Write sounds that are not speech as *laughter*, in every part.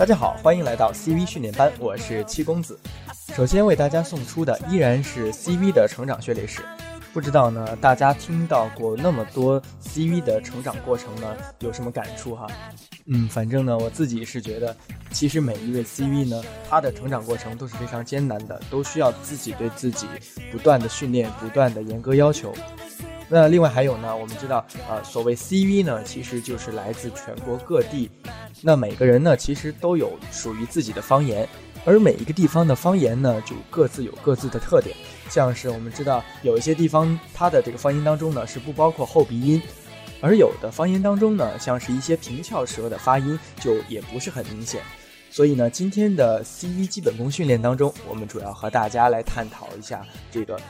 大家好，欢迎来到 CV 训练班，我是七公子。首先为大家送出的依然是 CV 的成长血泪史。不知道呢，大家听到过那么多 CV 的成长过程呢，有什么感触哈？嗯，反正呢，我自己是觉得，其实每一位 CV 呢，他的成长过程都是非常艰难的，都需要自己对自己不断的训练，不断的严格要求。那另外还有呢，我们知道，呃，所谓 CV 呢，其实就是来自全国各地，那每个人呢，其实都有属于自己的方言，而每一个地方的方言呢，就各自有各自的特点。像是我们知道，有一些地方它的这个方言当中呢，是不包括后鼻音，而有的方言当中呢，像是一些平翘舌的发音，就也不是很明显。所以呢，今天的 CV 基本功训练当中，我们主要和大家来探讨一下这个。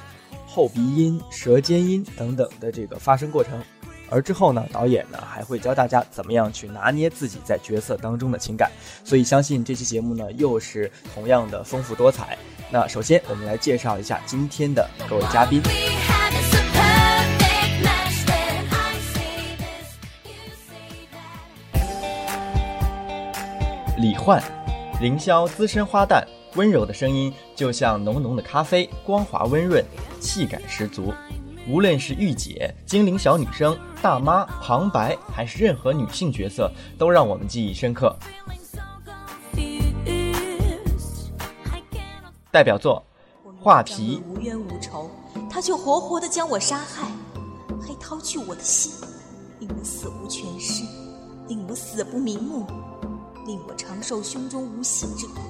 后鼻音、舌尖音等等的这个发声过程，而之后呢，导演呢还会教大家怎么样去拿捏自己在角色当中的情感。所以相信这期节目呢又是同样的丰富多彩。那首先我们来介绍一下今天的各位嘉宾：李焕，凌霄资深花旦。温柔的声音就像浓浓的咖啡，光滑温润，气感十足。无论是御姐、精灵小女生、大妈、旁白，还是任何女性角色，都让我们记忆深刻。代表作《画皮》。无冤无仇，他却活活的将我杀害，还掏去我的心，令我死无全尸，令我死不瞑目，令我长受胸中无息之苦。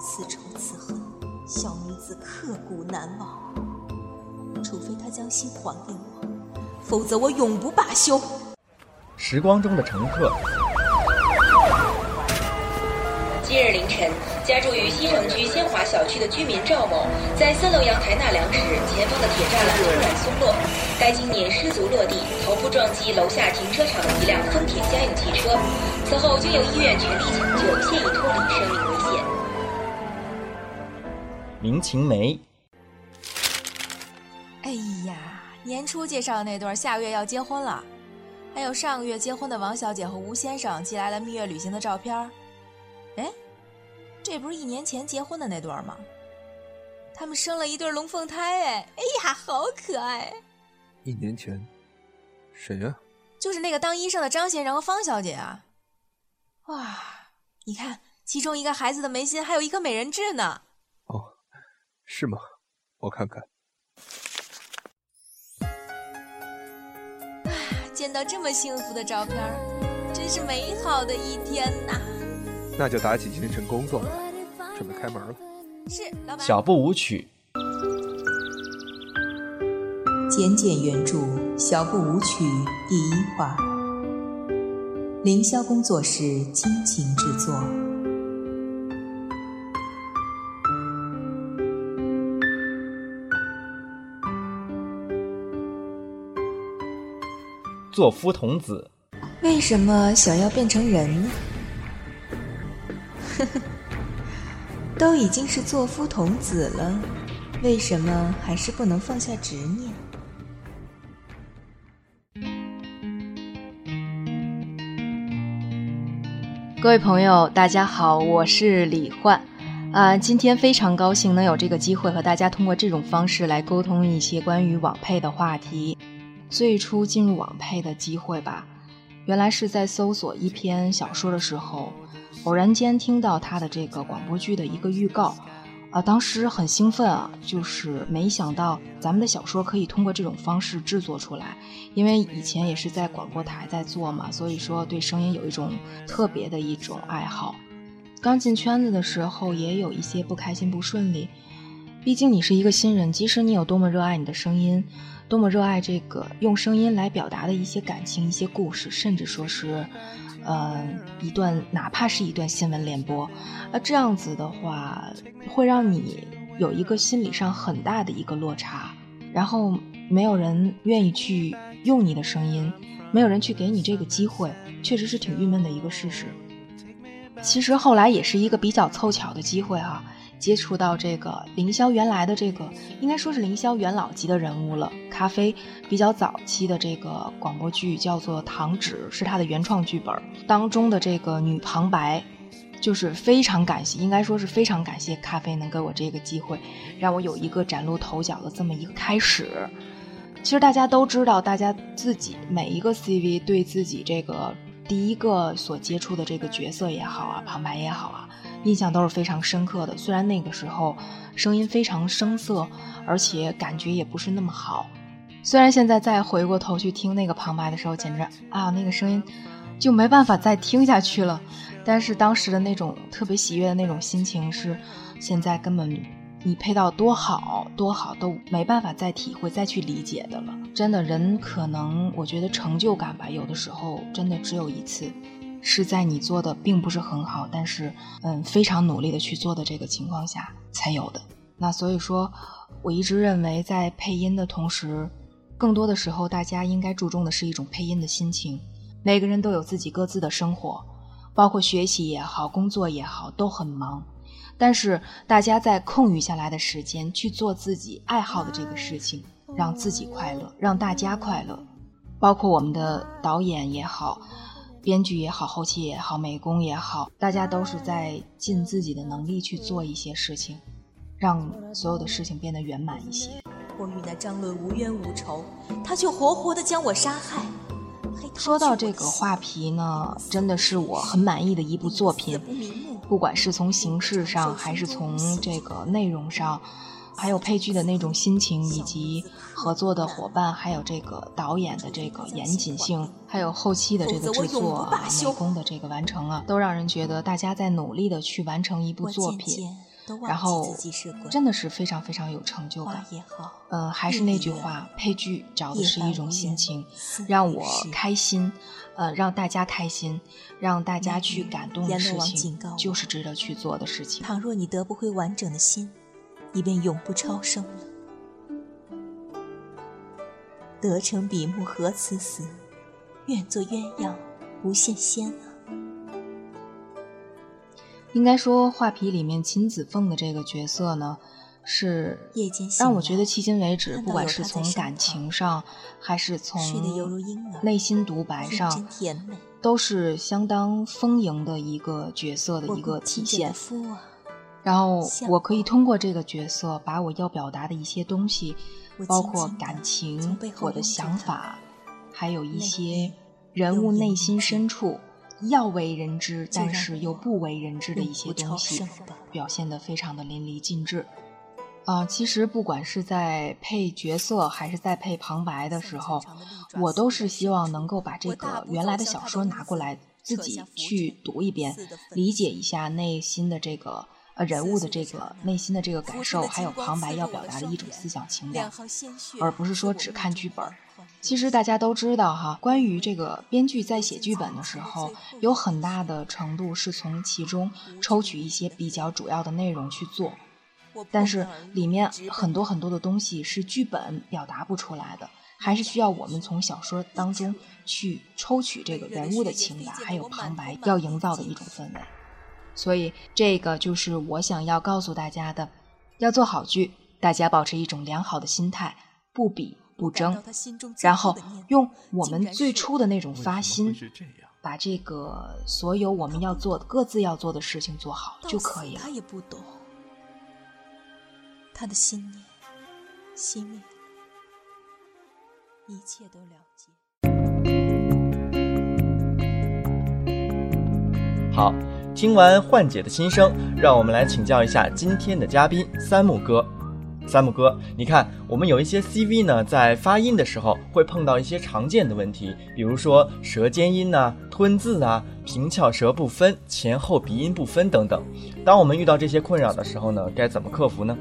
此仇此恨，小女子刻骨难忘。除非他将心还给我，否则我永不罢休。时光中的乘客。今日凌晨，家住于西城区仙华小区的居民赵某，在三楼阳台纳凉时，前方的铁栅栏突然松落，该青年失足落地，头部撞击楼下停车场的一辆丰田家用汽车。此后经由医院全力抢救，现已脱离生命危险。林晴梅，哎呀，年初介绍的那对下个月要结婚了，还有上个月结婚的王小姐和吴先生寄来了蜜月旅行的照片哎，这不是一年前结婚的那对吗？他们生了一对龙凤胎，哎，哎呀，好可爱！一年前，谁呀？就是那个当医生的张先生和方小姐啊！哇，你看，其中一个孩子的眉心还有一颗美人痣呢。哦是吗？我看看。见到这么幸福的照片，真是美好的一天呐！那就打起精神工作来，准备开门了。是，老板。小步舞曲。简简原著，小步舞曲第一话。凌霄工作室倾情制作。作夫童子，为什么想要变成人呢？呵呵，都已经是作夫童子了，为什么还是不能放下执念？各位朋友，大家好，我是李焕，啊，今天非常高兴能有这个机会和大家通过这种方式来沟通一些关于网配的话题。最初进入网配的机会吧，原来是在搜索一篇小说的时候，偶然间听到他的这个广播剧的一个预告，啊，当时很兴奋啊，就是没想到咱们的小说可以通过这种方式制作出来，因为以前也是在广播台在做嘛，所以说对声音有一种特别的一种爱好。刚进圈子的时候也有一些不开心不顺利，毕竟你是一个新人，即使你有多么热爱你的声音。多么热爱这个用声音来表达的一些感情、一些故事，甚至说是，呃，一段哪怕是一段新闻联播，那这样子的话，会让你有一个心理上很大的一个落差，然后没有人愿意去用你的声音，没有人去给你这个机会，确实是挺郁闷的一个事实。其实后来也是一个比较凑巧的机会哈。接触到这个凌霄原来的这个，应该说是凌霄元老级的人物了。咖啡比较早期的这个广播剧叫做《糖纸》，是他的原创剧本当中的这个女旁白就是非常感谢，应该说是非常感谢咖啡能给我这个机会，让我有一个崭露头角的这么一个开始。其实大家都知道，大家自己每一个 CV 对自己这个第一个所接触的这个角色也好啊，旁白也好啊，印象都是非常深刻的。虽然那个时候声音非常生涩，而且感觉也不是那么好。虽然现在再回过头去听那个旁白的时候，简直啊，那个声音就没办法再听下去了。但是当时的那种特别喜悦的那种心情，是现在根本你配到多好多好都没办法再体会、再去理解的了。真的，人可能我觉得成就感吧，有的时候真的只有一次，是在你做的并不是很好，但是嗯非常努力的去做的这个情况下才有的。那所以说，我一直认为在配音的同时，更多的时候大家应该注重的是一种配音的心情。每个人都有自己各自的生活。包括学习也好，工作也好，都很忙。但是大家在空余下来的时间去做自己爱好的这个事情，让自己快乐，让大家快乐。包括我们的导演也好，编剧也好，后期也好，美工也好，大家都是在尽自己的能力去做一些事情，让所有的事情变得圆满一些。我与那张伦无冤无仇，他却活活的将我杀害。说到这个画皮呢，真的是我很满意的一部作品，不管是从形式上，还是从这个内容上，还有配剧的那种心情，以及合作的伙伴，还有这个导演的这个严谨性，还有后期的这个制作、美工的这个完成啊，都让人觉得大家在努力的去完成一部作品。然后真的是非常非常有成就感。呃，还是那句话，配剧找的是一种心情，让我开心，呃，让大家开心，让大家去感动的事情，就是值得去做的事情。倘若你得不回完整的心，你便永不超生了。得成比目何辞死，愿做鸳鸯不羡仙啊。应该说，《画皮》里面秦子凤的这个角色呢，是让我觉得迄今为止，不管是从感情上，还是从内心独白上，都是相当丰盈的一个角色的一个体现。然后，我可以通过这个角色，把我要表达的一些东西，包括感情、我的想法，还有一些人物内心深处。要为人知，但是又不为人知的一些东西，表现得非常的淋漓尽致。啊，其实不管是在配角色还是在配旁白的时候，我都是希望能够把这个原来的小说拿过来，自己去读一遍，理解一下内心的这个呃人物的这个内心的这个感受，还有旁白要表达的一种思想情感，而不是说只看剧本。其实大家都知道哈，关于这个编剧在写剧本的时候，有很大的程度是从其中抽取一些比较主要的内容去做，但是里面很多很多的东西是剧本表达不出来的，还是需要我们从小说当中去抽取这个人物的情感，还有旁白要营造的一种氛围。所以这个就是我想要告诉大家的：要做好剧，大家保持一种良好的心态，不比。不争，然后用我们最初的那种发心，把这个所有我们要做的、各自要做的事情做好就可以了。他也不懂，他的心念、熄灭，一切都了解。好，听完幻姐的心声，让我们来请教一下今天的嘉宾三木哥。三木哥，你看，我们有一些 CV 呢，在发音的时候会碰到一些常见的问题，比如说舌尖音呐、吞字啊、平翘舌不分、前后鼻音不分等等。当我们遇到这些困扰的时候呢，该怎么克服呢？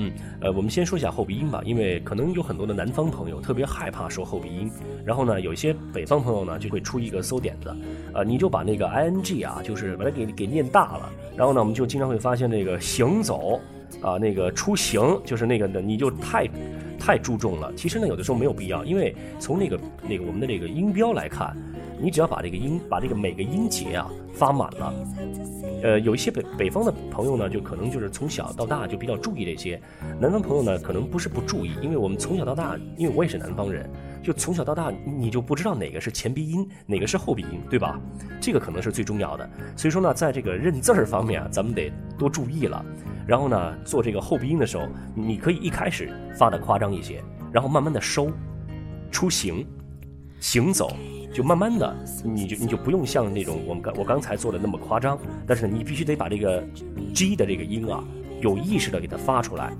嗯，呃，我们先说一下后鼻音吧，因为可能有很多的南方朋友特别害怕说后鼻音，然后呢，有一些北方朋友呢就会出一个馊点子，呃，你就把那个 ing 啊，就是把它给给念大了，然后呢，我们就经常会发现那个行走。啊，那个出行就是那个的，你就太，太注重了。其实呢，有的时候没有必要，因为从那个那个我们的这个音标来看，你只要把这个音，把这个每个音节啊发满了。呃，有一些北北方的朋友呢，就可能就是从小到大就比较注意这些；南方朋友呢，可能不是不注意，因为我们从小到大，因为我也是南方人，就从小到大你就不知道哪个是前鼻音，哪个是后鼻音，对吧？这个可能是最重要的。所以说呢，在这个认字儿方面啊，咱们得多注意了。然后呢，做这个后鼻音的时候，你可以一开始发的夸张一些，然后慢慢的收，出行，行走，就慢慢的，你就你就不用像那种我们刚我刚才做的那么夸张，但是你必须得把这个 G 的这个音啊，有意识的给它发出来。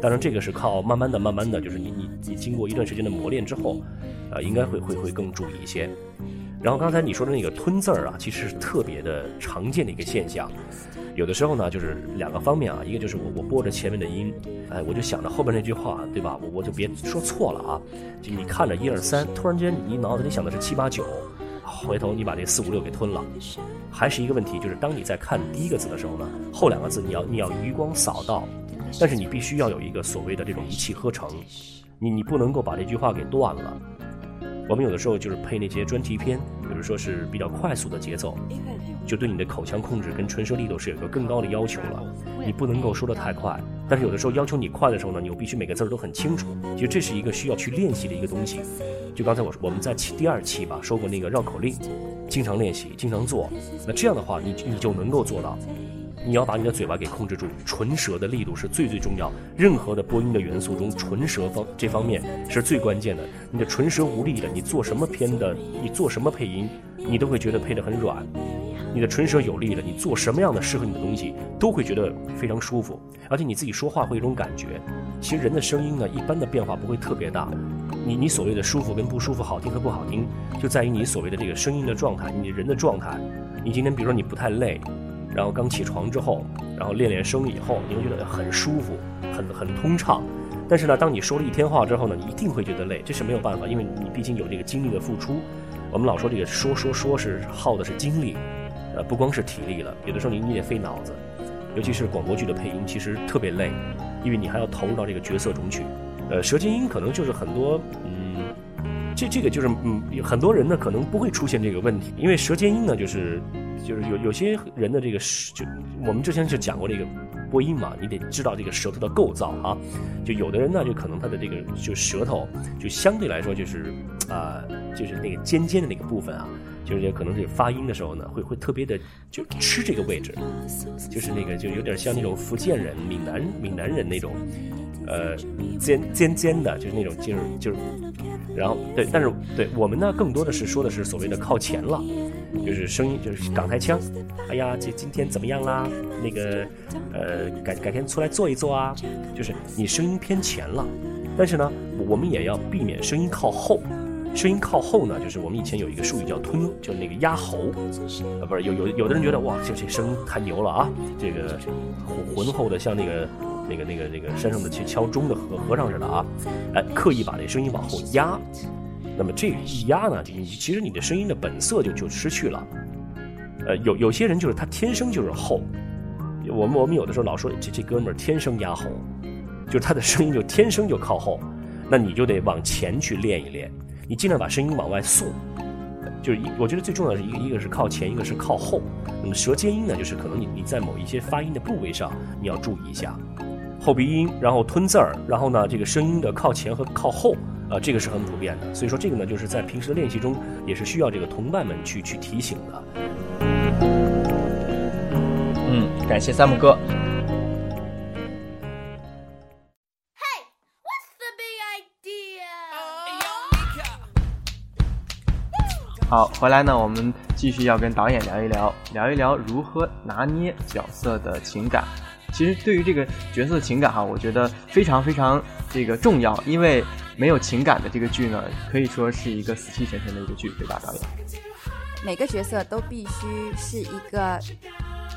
当然，这个是靠慢慢的、慢慢的，就是你你你经过一段时间的磨练之后，呃，应该会会会更注意一些。然后刚才你说的那个吞字儿啊，其实是特别的常见的一个现象。有的时候呢，就是两个方面啊，一个就是我我播着前面的音，哎，我就想着后边那句话，对吧？我我就别说错了啊。就你看着一二三，突然间你脑子里想的是七八九，回头你把这四五六给吞了，还是一个问题，就是当你在看第一个字的时候呢，后两个字你要你要余光扫到。但是你必须要有一个所谓的这种一气呵成，你你不能够把这句话给断了。我们有的时候就是配那些专题片，比如说是比较快速的节奏，就对你的口腔控制跟唇舌力度是有个更高的要求了。你不能够说的太快，但是有的时候要求你快的时候呢，你又必须每个字儿都很清楚。其实这是一个需要去练习的一个东西。就刚才我说我们在第二期吧说过那个绕口令，经常练习，经常做，那这样的话你你就能够做到。你要把你的嘴巴给控制住，唇舌的力度是最最重要。任何的播音的元素中，唇舌方这方面是最关键的。你的唇舌无力的，你做什么片的，你做什么配音，你都会觉得配得很软。你的唇舌有力的，你做什么样的适合你的东西，都会觉得非常舒服。而且你自己说话会有一种感觉。其实人的声音呢，一般的变化不会特别大。你你所谓的舒服跟不舒服，好听和不好听，就在于你所谓的这个声音的状态，你人的状态。你今天比如说你不太累。然后刚起床之后，然后练练声以后，你会觉得很舒服，很很通畅。但是呢，当你说了一天话之后呢，你一定会觉得累，这是没有办法，因为你毕竟有这个精力的付出。我们老说这个说说说是耗的是精力，呃，不光是体力了，有的时候你你也费脑子，尤其是广播剧的配音，其实特别累，因为你还要投入到这个角色中去。呃，舌尖音可能就是很多，嗯，这这个就是嗯，很多人呢可能不会出现这个问题，因为舌尖音呢就是。*laughs* 就是有有些人的这个就我们之前就讲过这个播音嘛，你得知道这个舌头的构造啊。就有的人呢，就可能他的这个就舌头就相对来说就是啊，就是那个尖尖的那个部分啊，就是可能这个发音的时候呢，会会特别的就吃这个位置，就是那个就有点像那种福建人、闽南闽南人那种。呃，尖尖尖的，就是那种就是就是，然后对，但是对我们呢，更多的是说的是所谓的靠前了，就是声音就是港台腔。哎呀，这今天怎么样啦？那个呃，改改天出来坐一坐啊。就是你声音偏前了，但是呢，我们也要避免声音靠后。声音靠后呢，就是我们以前有一个术语叫吞，就是那个压喉。啊，不是有有有的人觉得哇，这这声音太牛了啊，这个浑厚的像那个。那个、那个、那个山上的去敲钟的和和尚似的啊，哎，刻意把这声音往后压，那么这一压呢，你其实你的声音的本色就就失去了。呃，有有些人就是他天生就是厚，我们我们有的时候老说这这哥们儿天生压喉，就是他的声音就天生就靠后，那你就得往前去练一练，你尽量把声音往外送。就是一，我觉得最重要的一个，一个是靠前，一个是靠后。那么舌尖音呢，就是可能你你在某一些发音的部位上，你要注意一下。后鼻音，然后吞字儿，然后呢，这个声音的靠前和靠后，啊，这个是很普遍的。所以说这个呢，就是在平时的练习中，也是需要这个同伴们去去提醒的。嗯，感谢三木哥。好，回来呢，我们继续要跟导演聊一聊，聊一聊如何拿捏角色的情感。其实对于这个角色的情感哈，我觉得非常非常这个重要，因为没有情感的这个剧呢，可以说是一个死气沉沉的一个剧，对吧，导演？每个角色都必须是一个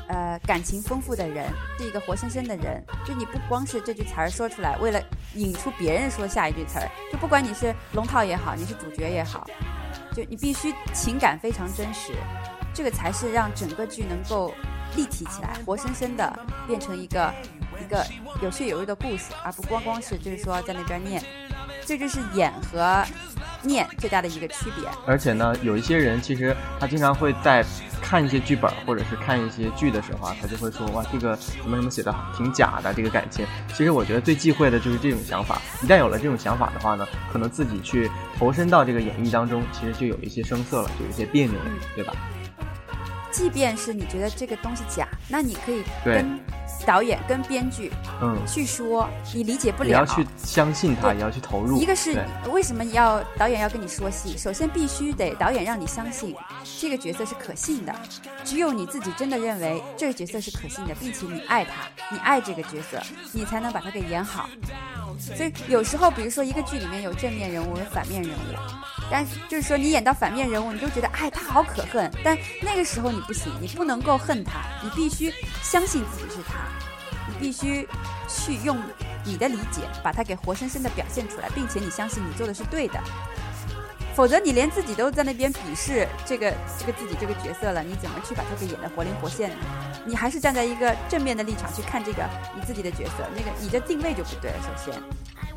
呃感情丰富的人，是一个活生生的人。就你不光是这句词儿说出来，为了引出别人说下一句词儿，就不管你是龙套也好，你是主角也好，就你必须情感非常真实，这个才是让整个剧能够。立体起来，活生生的变成一个一个有血有肉的故事，而不光光是就是说在那边念，这就是演和念最大的一个区别。而且呢，有一些人其实他经常会在看一些剧本或者是看一些剧的时候啊，他就会说哇，这个什么什么写的挺假的，这个感情。其实我觉得最忌讳的就是这种想法。一旦有了这种想法的话呢，可能自己去投身到这个演绎当中，其实就有一些生涩了，就有一些别扭了，对吧？即便是你觉得这个东西假，那你可以跟导演、跟编剧嗯，去说，你理解不了。你要去相信他，对也要去投入。一个是为什么要导演要跟你说戏？首先必须得导演让你相信这个角色是可信的，只有你自己真的认为这个角色是可信的，并且你爱他，你爱这个角色，你才能把它给演好。所以有时候，比如说一个剧里面有正面人物，有反面人物，但是就是说你演到反面人物，你就觉得哎他好可恨，但那个时候你不行，你不能够恨他，你必须相信自己是他，你必须去用你的理解把他给活生生的表现出来，并且你相信你做的是对的。否则你连自己都在那边鄙视这个这个自己这个角色了，你怎么去把它给演得活灵活现呢？你还是站在一个正面的立场去看这个你自己的角色，那个你的定位就不对了。首先，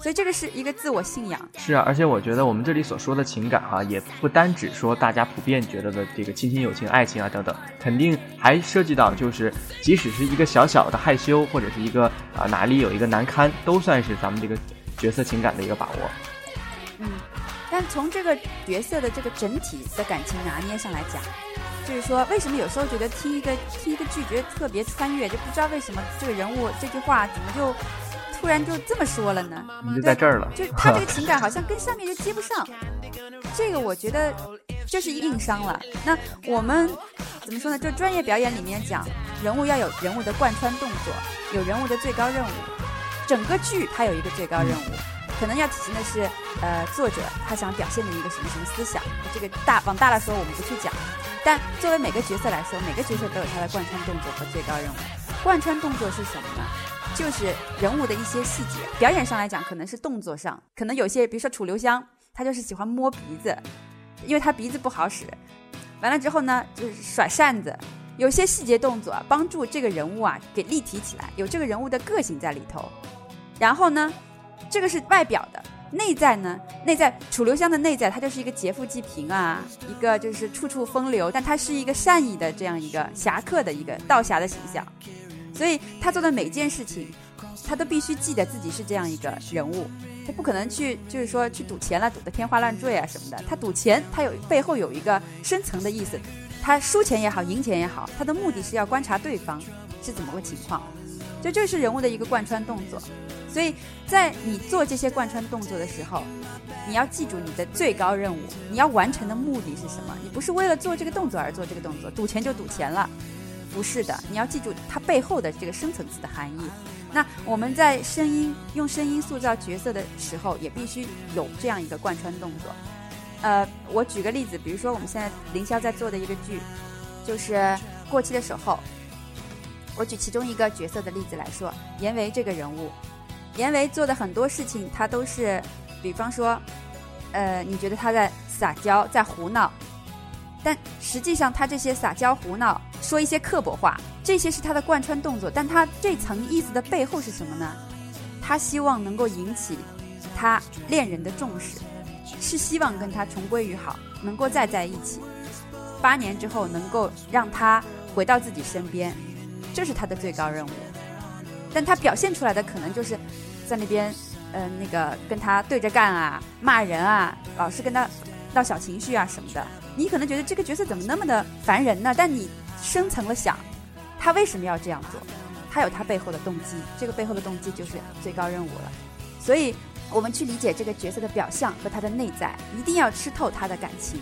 所以这个是一个自我信仰。是啊，而且我觉得我们这里所说的情感哈、也不单只说大家普遍觉得的这个亲情、友情、爱情啊等等，肯定还涉及到就是，即使是一个小小的害羞，或者是一个啊、哪里有一个难堪，都算是咱们这个角色情感的一个把握。嗯，但从这个角色的这个整体的感情拿捏上来讲，就是说，为什么有时候觉得听一个听一个剧觉得特别穿越，就不知道为什么这个人物这句话怎么就突然就这么说了呢？你就在这儿了，就他这个情感好像跟上面就接不上，这个我觉得就是硬伤了。那我们怎么说呢？就专业表演里面讲，人物要有人物的贯穿动作，有人物的最高任务，整个剧它有一个最高任务。可能要体现的是，呃，作者他想表现的一个什么什么思想。这个大往大了说，我们不去讲。但作为每个角色来说，每个角色都有他的贯穿动作和最高任务。贯穿动作是什么呢？就是人物的一些细节。表演上来讲，可能是动作上，可能有些，比如说楚留香，他就是喜欢摸鼻子，因为他鼻子不好使。完了之后呢，就是甩扇子，有些细节动作，帮助这个人物啊给立体起来，有这个人物的个性在里头。然后呢，这个是外表的，内在呢，内在楚留香的内在，他就是一个劫富济贫啊，一个就是处处风流，但他是一个善意的这样一个侠客的一个道侠的形象，所以他做的每件事情，他都必须记得自己是这样一个人物，他不可能去就是说去赌钱了，赌得天花乱坠啊什么的，他赌钱，他有背后有一个深层的意思，他输钱也好，赢钱也好，他的目的是要观察对方是怎么个情况，这就这是人物的一个贯穿动作。所以在你做这些贯穿动作的时候，你要记住你的最高任务，你要完成的目的是什么？你不是为了做这个动作而做这个动作，赌钱就赌钱了，不是的，你要记住它背后的这个深层次的含义。那我们在声音用声音塑造角色的时候，也必须有这样一个贯穿动作。呃，我举个例子，比如说我们现在凌霄在做的一个剧，就是《过期的守候》。我举其中一个角色的例子来说，严维这个人物，严维做的很多事情，他都是，比方说，呃，你觉得他在撒娇，在胡闹，但实际上他这些撒娇胡闹，说一些刻薄话，这些是他的贯穿动作，但他这层意思的背后是什么呢？他希望能够引起他恋人的重视，是希望跟他重归于好，能够再在一起，八年之后能够让他回到自己身边，这是他的最高任务。但他表现出来的可能就是在那边，呃，那个跟他对着干啊，骂人啊，老是跟他闹小情绪啊什么的。你可能觉得这个角色怎么那么的烦人呢？但你深层了想，他为什么要这样做？他有他背后的动机，这个背后的动机就是最高任务了。所以，我们去理解这个角色的表象和他的内在，一定要吃透他的感情，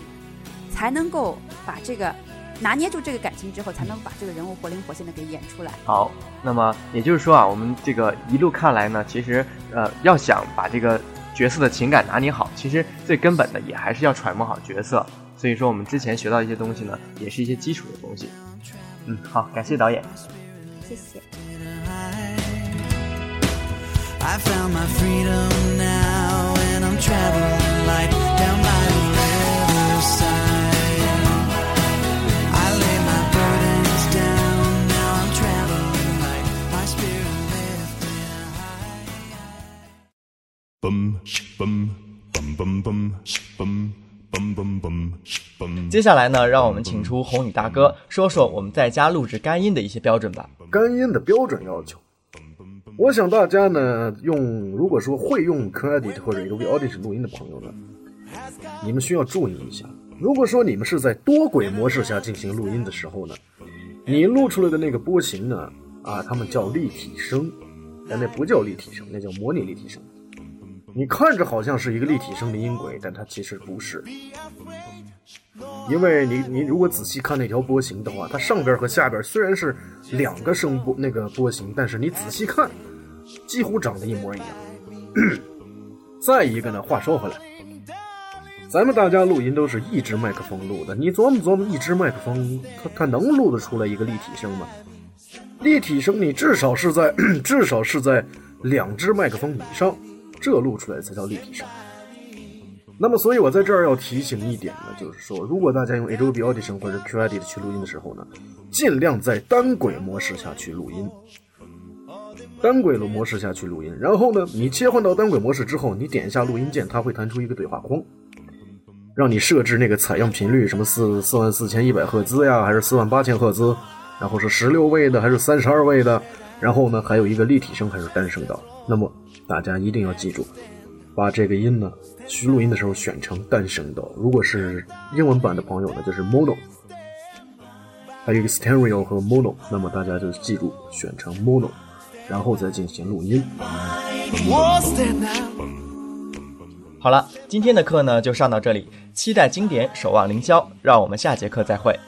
才能够把这个拿捏住这个感情之后，才能把这个人物活灵活现的给演出来。好，那么也就是说啊，我们这个一路看来呢，其实呃，要想把这个角色的情感拿捏好，其实最根本的也还是要揣摩好角色。所以说，我们之前学到一些东西呢，也是一些基础的东西。嗯，好，感谢导演。谢谢。I found my freedom now, and I'm traveling 接下来呢，让我们请出红宇大哥说说我们在家录制干音的一些标准吧。干音的标准要求，我想大家呢用，如果说会用 Credit 或者 Adobe Audition 录音的朋友呢，你们需要注意一下。如果说你们是在多轨模式下进行录音的时候呢，你录出来的那个波形呢，啊，他们叫立体声，但那不叫立体声，那叫模拟立体声。你看着好像是一个立体声的音轨，但它其实不是，因为你你如果仔细看那条波形的话，它上边和下边虽然是两个声波那个波形，但是你仔细看，几乎长得一模一样。*coughs* 再一个呢，话说回来，咱们大家录音都是一支麦克风录的，你琢磨琢磨，一支麦克风它它能录得出来一个立体声吗？立体声你至少是在 *coughs* 至少是在两只麦克风以上。这录出来才叫立体声。那么，所以我在这儿要提醒一点呢，就是说，如果大家用 Adobe Audition 或者 Q-Edit 去录音的时候呢，尽量在单轨模式下去录音。单轨的模式下去录音，然后呢，你切换到单轨模式之后，你点一下录音键，它会弹出一个对话框，让你设置那个采样频率，什么四四万四千一百赫兹呀，还是四万八千赫兹，然后是十六位的还是三十二位的，然后呢，还有一个立体声还是单声道。那么大家一定要记住，把这个音呢，去录音的时候选成单声道。如果是英文版的朋友呢，就是 mono，还有一个 stereo 和 mono。那么大家就记住选成 mono，然后再进行录音。好了，今天的课呢就上到这里，期待经典，守望凌霄，让我们下节课再会。